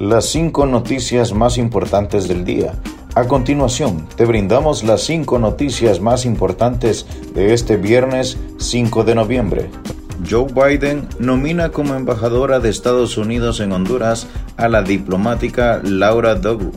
las cinco noticias más importantes del día. A continuación, te brindamos las cinco noticias más importantes de este viernes 5 de noviembre. Joe Biden nomina como embajadora de Estados Unidos en Honduras a la diplomática Laura Dogu.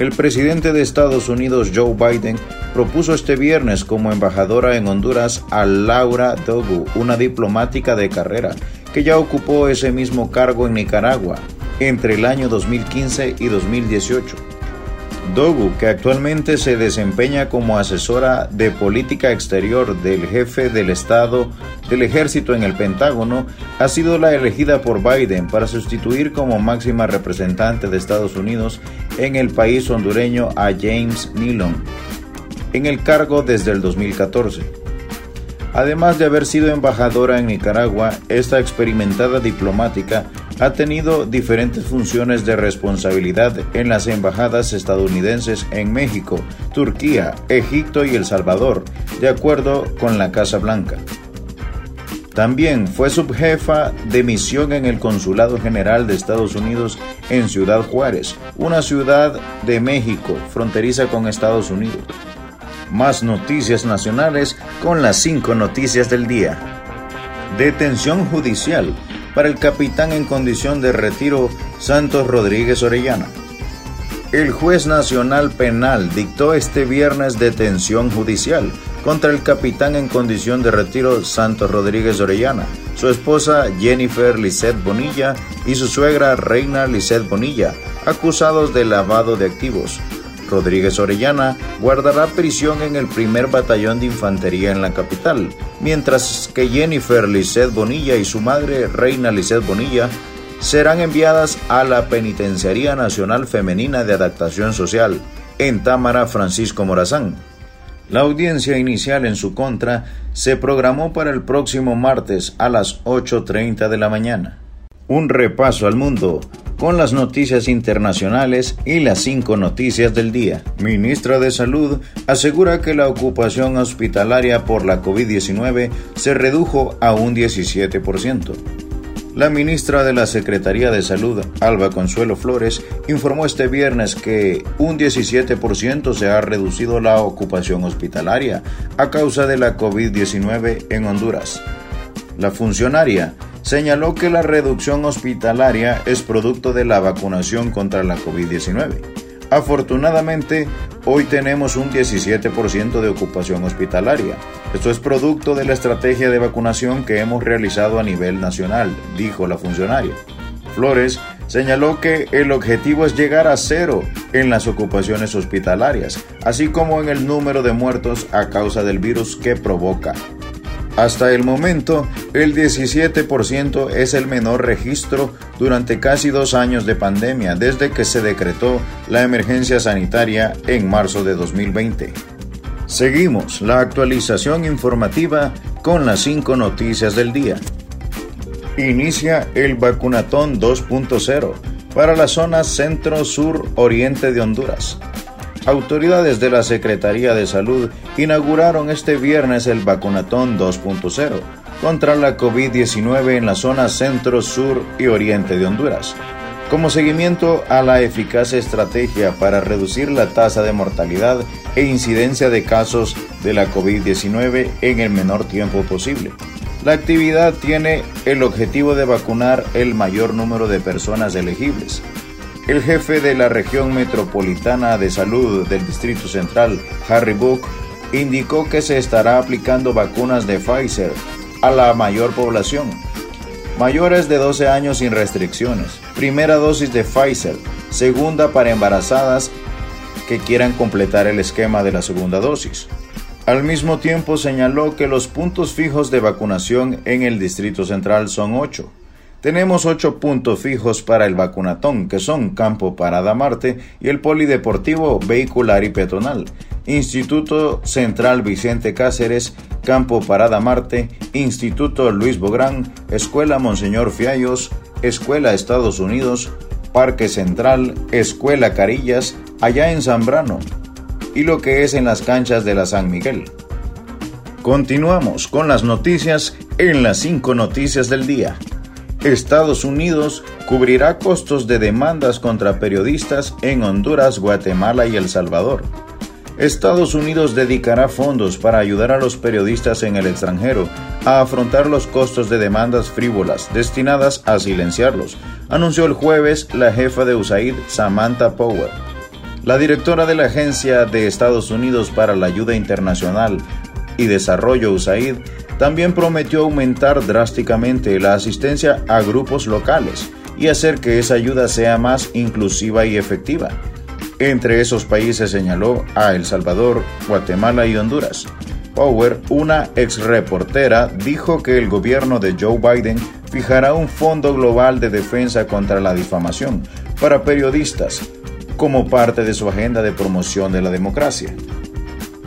El presidente de Estados Unidos, Joe Biden, propuso este viernes como embajadora en Honduras a Laura Dogu, una diplomática de carrera que ya ocupó ese mismo cargo en Nicaragua entre el año 2015 y 2018. Dogu, que actualmente se desempeña como asesora de política exterior del jefe del Estado del Ejército en el Pentágono, ha sido la elegida por Biden para sustituir como máxima representante de Estados Unidos en el país hondureño a James Nilon, en el cargo desde el 2014. Además de haber sido embajadora en Nicaragua, esta experimentada diplomática ha tenido diferentes funciones de responsabilidad en las embajadas estadounidenses en México, Turquía, Egipto y El Salvador, de acuerdo con la Casa Blanca. También fue subjefa de misión en el Consulado General de Estados Unidos en Ciudad Juárez, una ciudad de México fronteriza con Estados Unidos. Más noticias nacionales con las cinco noticias del día. Detención judicial para el capitán en condición de retiro Santos Rodríguez Orellana. El juez nacional penal dictó este viernes detención judicial contra el capitán en condición de retiro Santos Rodríguez Orellana, su esposa Jennifer Lisset Bonilla y su suegra Reina Lisset Bonilla, acusados de lavado de activos, Rodríguez Orellana guardará prisión en el primer batallón de infantería en la capital, mientras que Jennifer Lisset Bonilla y su madre, Reina Lisset Bonilla, serán enviadas a la Penitenciaría Nacional Femenina de Adaptación Social, en Támara, Francisco Morazán. La audiencia inicial en su contra se programó para el próximo martes a las 8.30 de la mañana. Un repaso al mundo con las noticias internacionales y las cinco noticias del día. Ministra de Salud asegura que la ocupación hospitalaria por la COVID-19 se redujo a un 17%. La ministra de la Secretaría de Salud, Alba Consuelo Flores, informó este viernes que un 17% se ha reducido la ocupación hospitalaria a causa de la COVID-19 en Honduras. La funcionaria señaló que la reducción hospitalaria es producto de la vacunación contra la COVID-19. Afortunadamente, hoy tenemos un 17% de ocupación hospitalaria. Esto es producto de la estrategia de vacunación que hemos realizado a nivel nacional, dijo la funcionaria. Flores señaló que el objetivo es llegar a cero en las ocupaciones hospitalarias, así como en el número de muertos a causa del virus que provoca hasta el momento, el 17% es el menor registro durante casi dos años de pandemia desde que se decretó la emergencia sanitaria en marzo de 2020. Seguimos la actualización informativa con las cinco noticias del día. Inicia el vacunatón 2.0 para la zona centro-sur-oriente de Honduras. Autoridades de la Secretaría de Salud inauguraron este viernes el vacunatón 2.0 contra la COVID-19 en la zona centro, sur y oriente de Honduras, como seguimiento a la eficaz estrategia para reducir la tasa de mortalidad e incidencia de casos de la COVID-19 en el menor tiempo posible. La actividad tiene el objetivo de vacunar el mayor número de personas elegibles el jefe de la región metropolitana de salud del Distrito Central, Harry Book, indicó que se estará aplicando vacunas de Pfizer a la mayor población. Mayores de 12 años sin restricciones. Primera dosis de Pfizer. Segunda para embarazadas que quieran completar el esquema de la segunda dosis. Al mismo tiempo señaló que los puntos fijos de vacunación en el Distrito Central son 8 tenemos ocho puntos fijos para el vacunatón, que son Campo Parada Marte y el Polideportivo Vehicular y Peatonal, Instituto Central Vicente Cáceres, Campo Parada Marte, Instituto Luis Bográn, Escuela Monseñor Fiallos, Escuela Estados Unidos, Parque Central, Escuela Carillas, allá en Zambrano, y lo que es en las canchas de la San Miguel. Continuamos con las noticias en las cinco noticias del día. Estados Unidos cubrirá costos de demandas contra periodistas en Honduras, Guatemala y El Salvador. Estados Unidos dedicará fondos para ayudar a los periodistas en el extranjero a afrontar los costos de demandas frívolas destinadas a silenciarlos, anunció el jueves la jefa de USAID, Samantha Power. La directora de la Agencia de Estados Unidos para la Ayuda Internacional y Desarrollo USAID también prometió aumentar drásticamente la asistencia a grupos locales y hacer que esa ayuda sea más inclusiva y efectiva. Entre esos países señaló a El Salvador, Guatemala y Honduras. Power, una ex reportera, dijo que el gobierno de Joe Biden fijará un fondo global de defensa contra la difamación para periodistas como parte de su agenda de promoción de la democracia.